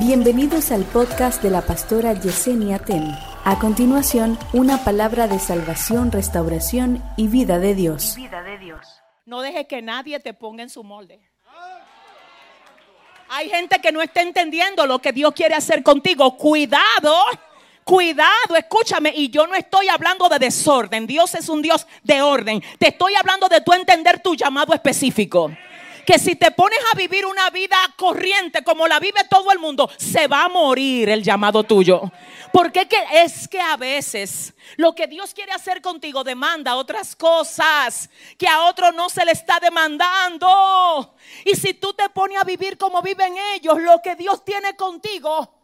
Bienvenidos al podcast de la pastora Yesenia Ten. A continuación, una palabra de salvación, restauración y vida de Dios. vida de Dios. No dejes que nadie te ponga en su molde. Hay gente que no está entendiendo lo que Dios quiere hacer contigo. Cuidado, cuidado, escúchame. Y yo no estoy hablando de desorden. Dios es un Dios de orden. Te estoy hablando de tú entender tu llamado específico que si te pones a vivir una vida corriente como la vive todo el mundo, se va a morir el llamado tuyo. Porque es que a veces lo que Dios quiere hacer contigo demanda otras cosas que a otro no se le está demandando. Y si tú te pones a vivir como viven ellos, lo que Dios tiene contigo,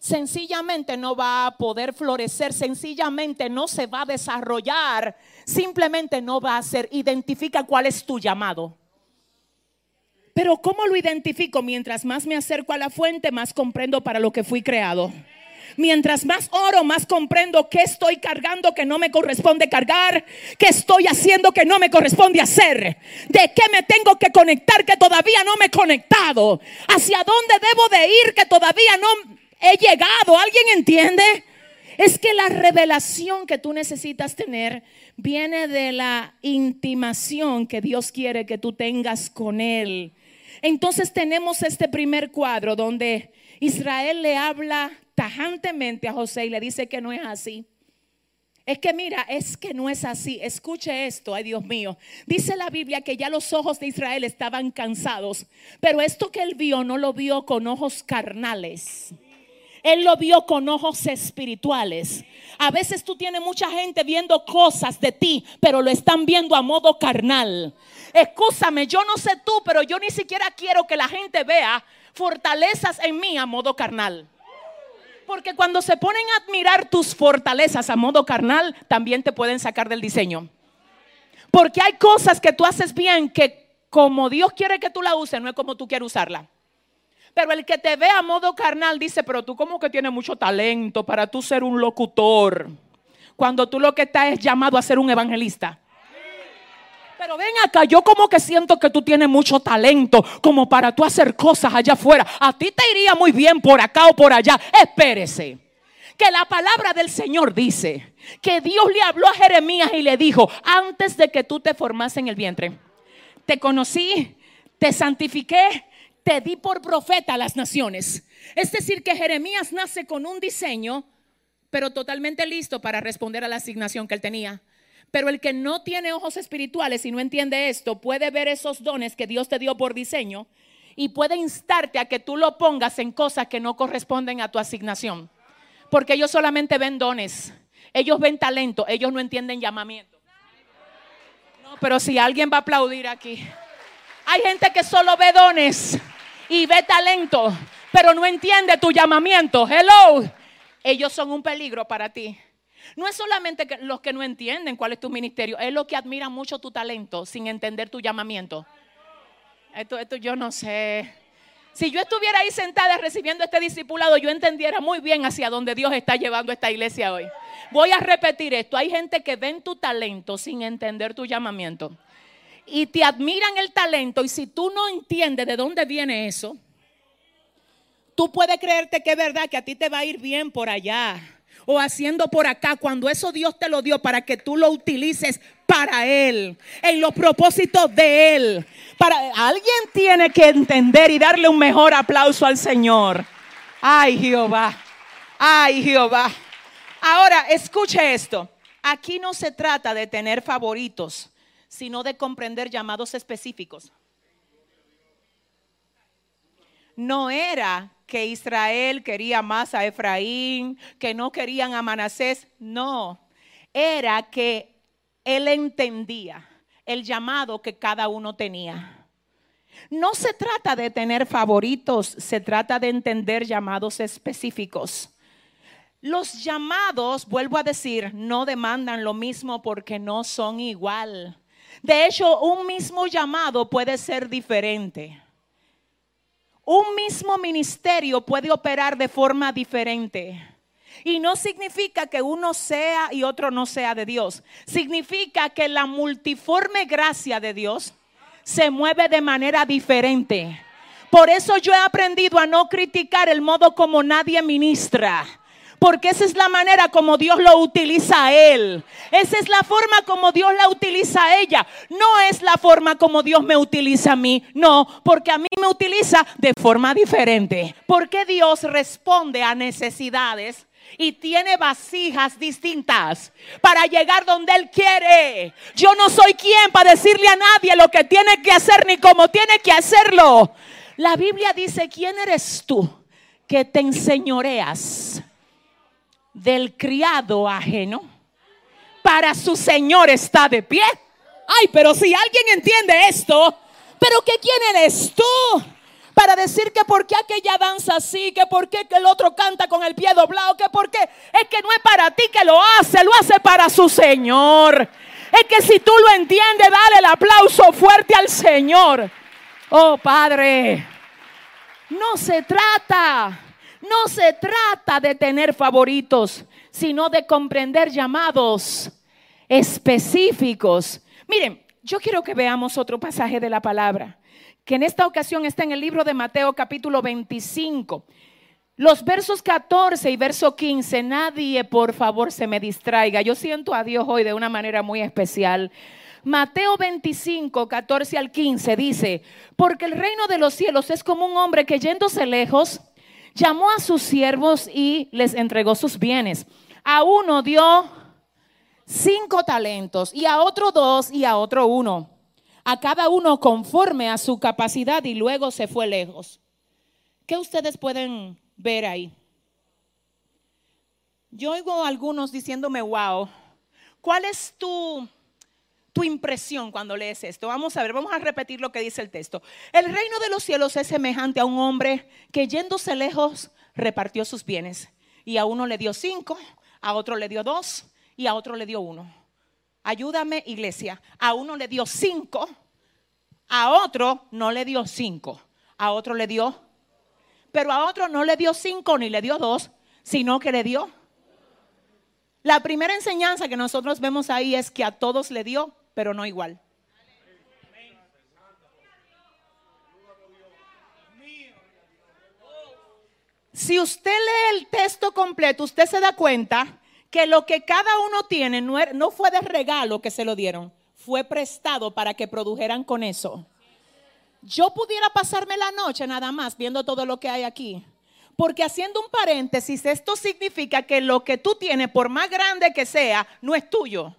sencillamente no va a poder florecer, sencillamente no se va a desarrollar, simplemente no va a ser. Identifica cuál es tu llamado. Pero ¿cómo lo identifico? Mientras más me acerco a la fuente, más comprendo para lo que fui creado. Mientras más oro, más comprendo que estoy cargando que no me corresponde cargar, que estoy haciendo que no me corresponde hacer, de qué me tengo que conectar que todavía no me he conectado, hacia dónde debo de ir que todavía no he llegado. ¿Alguien entiende? Es que la revelación que tú necesitas tener viene de la intimación que Dios quiere que tú tengas con Él. Entonces tenemos este primer cuadro donde Israel le habla tajantemente a José y le dice que no es así. Es que mira, es que no es así. Escuche esto, ay Dios mío. Dice la Biblia que ya los ojos de Israel estaban cansados, pero esto que él vio no lo vio con ojos carnales. Él lo vio con ojos espirituales. A veces tú tienes mucha gente viendo cosas de ti, pero lo están viendo a modo carnal. Escúchame, yo no sé tú, pero yo ni siquiera quiero que la gente vea fortalezas en mí a modo carnal. Porque cuando se ponen a admirar tus fortalezas a modo carnal, también te pueden sacar del diseño. Porque hay cosas que tú haces bien que como Dios quiere que tú la uses, no es como tú quieres usarla. Pero el que te ve a modo carnal dice, pero tú como que tienes mucho talento para tú ser un locutor. Cuando tú lo que estás es llamado a ser un evangelista. Pero ven acá, yo como que siento que tú tienes mucho talento como para tú hacer cosas allá afuera. A ti te iría muy bien por acá o por allá. Espérese. Que la palabra del Señor dice que Dios le habló a Jeremías y le dijo, antes de que tú te formas en el vientre, te conocí, te santifiqué te di por profeta a las naciones. Es decir, que Jeremías nace con un diseño, pero totalmente listo para responder a la asignación que él tenía. Pero el que no tiene ojos espirituales y no entiende esto, puede ver esos dones que Dios te dio por diseño y puede instarte a que tú lo pongas en cosas que no corresponden a tu asignación. Porque ellos solamente ven dones, ellos ven talento, ellos no entienden llamamiento. No, pero si alguien va a aplaudir aquí. Hay gente que solo ve dones y ve talento, pero no entiende tu llamamiento. Hello. Ellos son un peligro para ti. No es solamente los que no entienden cuál es tu ministerio, es lo que admira mucho tu talento sin entender tu llamamiento. Esto, esto yo no sé. Si yo estuviera ahí sentada recibiendo este discipulado, yo entendiera muy bien hacia dónde Dios está llevando esta iglesia hoy. Voy a repetir esto. Hay gente que ven tu talento sin entender tu llamamiento y te admiran el talento y si tú no entiendes de dónde viene eso, tú puedes creerte que es verdad que a ti te va a ir bien por allá o haciendo por acá cuando eso Dios te lo dio para que tú lo utilices para Él, en los propósitos de Él. Para, alguien tiene que entender y darle un mejor aplauso al Señor. Ay Jehová, ay Jehová. Ahora, escuche esto. Aquí no se trata de tener favoritos sino de comprender llamados específicos. No era que Israel quería más a Efraín, que no querían a Manasés, no, era que él entendía el llamado que cada uno tenía. No se trata de tener favoritos, se trata de entender llamados específicos. Los llamados, vuelvo a decir, no demandan lo mismo porque no son igual. De hecho, un mismo llamado puede ser diferente. Un mismo ministerio puede operar de forma diferente. Y no significa que uno sea y otro no sea de Dios. Significa que la multiforme gracia de Dios se mueve de manera diferente. Por eso yo he aprendido a no criticar el modo como nadie ministra. Porque esa es la manera como Dios lo utiliza a él. Esa es la forma como Dios la utiliza a ella. No es la forma como Dios me utiliza a mí. No, porque a mí me utiliza de forma diferente. Porque Dios responde a necesidades y tiene vasijas distintas para llegar donde Él quiere. Yo no soy quien para decirle a nadie lo que tiene que hacer ni cómo tiene que hacerlo. La Biblia dice, ¿quién eres tú que te enseñoreas del criado ajeno? Para su Señor está de pie. Ay, pero si alguien entiende esto, pero que quién eres tú para decir que por qué aquella danza así, que por qué el otro canta con el pie doblado, que por qué es que no es para ti que lo hace, lo hace para su Señor. Es que si tú lo entiendes, dale el aplauso fuerte al Señor. Oh Padre, no se trata, no se trata de tener favoritos, sino de comprender llamados específicos. Miren, yo quiero que veamos otro pasaje de la palabra que en esta ocasión está en el libro de Mateo capítulo 25. Los versos 14 y verso 15, nadie por favor se me distraiga. Yo siento a Dios hoy de una manera muy especial. Mateo 25, 14 al 15 dice, porque el reino de los cielos es como un hombre que yéndose lejos, llamó a sus siervos y les entregó sus bienes. A uno dio cinco talentos y a otro dos y a otro uno a cada uno conforme a su capacidad y luego se fue lejos. ¿Qué ustedes pueden ver ahí? Yo oigo a algunos diciéndome, wow, ¿cuál es tu, impresión cuando lees esto? Vamos a ver, vamos a repetir lo que dice el texto. El reino de los cielos es semejante a un hombre que yéndose lejos repartió sus bienes. Y a uno le dio cinco, a otro le dio dos y a otro le dio uno. Ayúdame, iglesia. A uno le dio cinco, a otro no le dio cinco, a otro le dio, pero a otro no le dio cinco ni le dio dos, sino que le dio. La primera enseñanza que nosotros vemos ahí es que a todos le dio, pero no igual. Si usted lee el texto completo, usted se da cuenta que lo que cada uno tiene no, fue de regalo que se lo dieron, fue prestado para que produjeran con eso. Yo pudiera pasarme la noche nada más viendo todo lo que hay aquí. Porque haciendo un paréntesis, esto significa que lo que tú tienes, por más grande que sea, no es tuyo.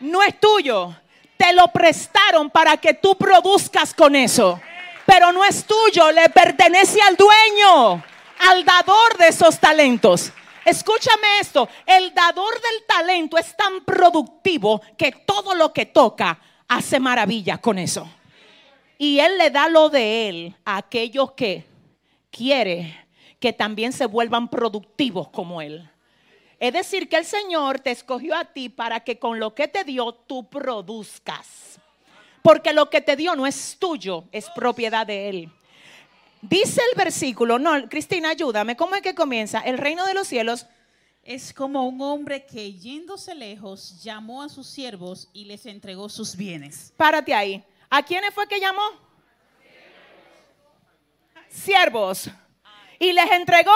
No es tuyo. Te lo prestaron para que tú produzcas con eso. Pero no es tuyo, le pertenece al dueño, al dador de esos talentos. Escúchame esto, el dador del talento es tan productivo que todo lo que toca hace maravilla con eso. Y él le da lo de él a aquellos que quiere que también se vuelvan productivos como él. Es decir, que el Señor te escogió a ti para que con lo que te dio tú produzcas. Porque lo que te dio no es tuyo, es propiedad de Él. Dice el versículo, no, Cristina, ayúdame, ¿cómo es que comienza? El reino de los cielos es como un hombre que yéndose lejos llamó a sus siervos y les entregó sus bienes. Párate ahí. ¿A quiénes fue que llamó? Siervos. Y les entregó.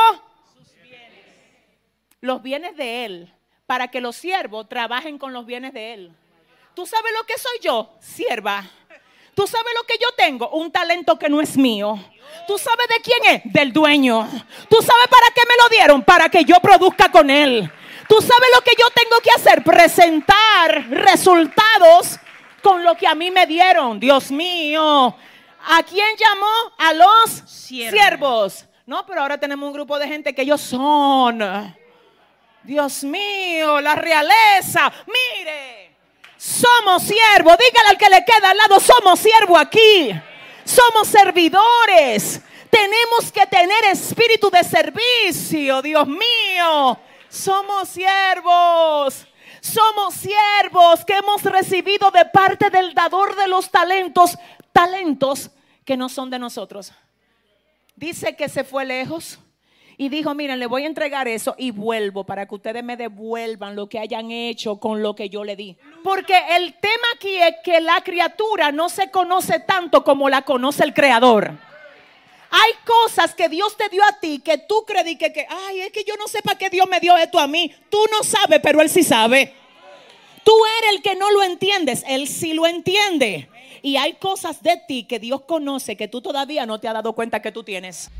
Los bienes de él, para que los siervos trabajen con los bienes de él. ¿Tú sabes lo que soy yo? Sierva. ¿Tú sabes lo que yo tengo? Un talento que no es mío. ¿Tú sabes de quién es? Del dueño. ¿Tú sabes para qué me lo dieron? Para que yo produzca con él. ¿Tú sabes lo que yo tengo que hacer? Presentar resultados con lo que a mí me dieron. Dios mío. ¿A quién llamó? A los siervos. No, pero ahora tenemos un grupo de gente que ellos son. Dios mío, la realeza. Mire. Somos siervos. Dígale al que le queda al lado, somos siervos aquí. Somos servidores. Tenemos que tener espíritu de servicio, Dios mío. Somos siervos. Somos siervos que hemos recibido de parte del dador de los talentos, talentos que no son de nosotros. Dice que se fue lejos y dijo, miren, le voy a entregar eso y vuelvo para que ustedes me devuelvan lo que hayan hecho con lo que yo le di. Porque el tema aquí es que la criatura no se conoce tanto como la conoce el creador. Hay cosas que Dios te dio a ti que tú crees que, que, ay, es que yo no sé para qué Dios me dio esto a mí. Tú no sabes, pero Él sí sabe. Tú eres el que no lo entiendes, Él sí lo entiende. Y hay cosas de ti que Dios conoce que tú todavía no te has dado cuenta que tú tienes.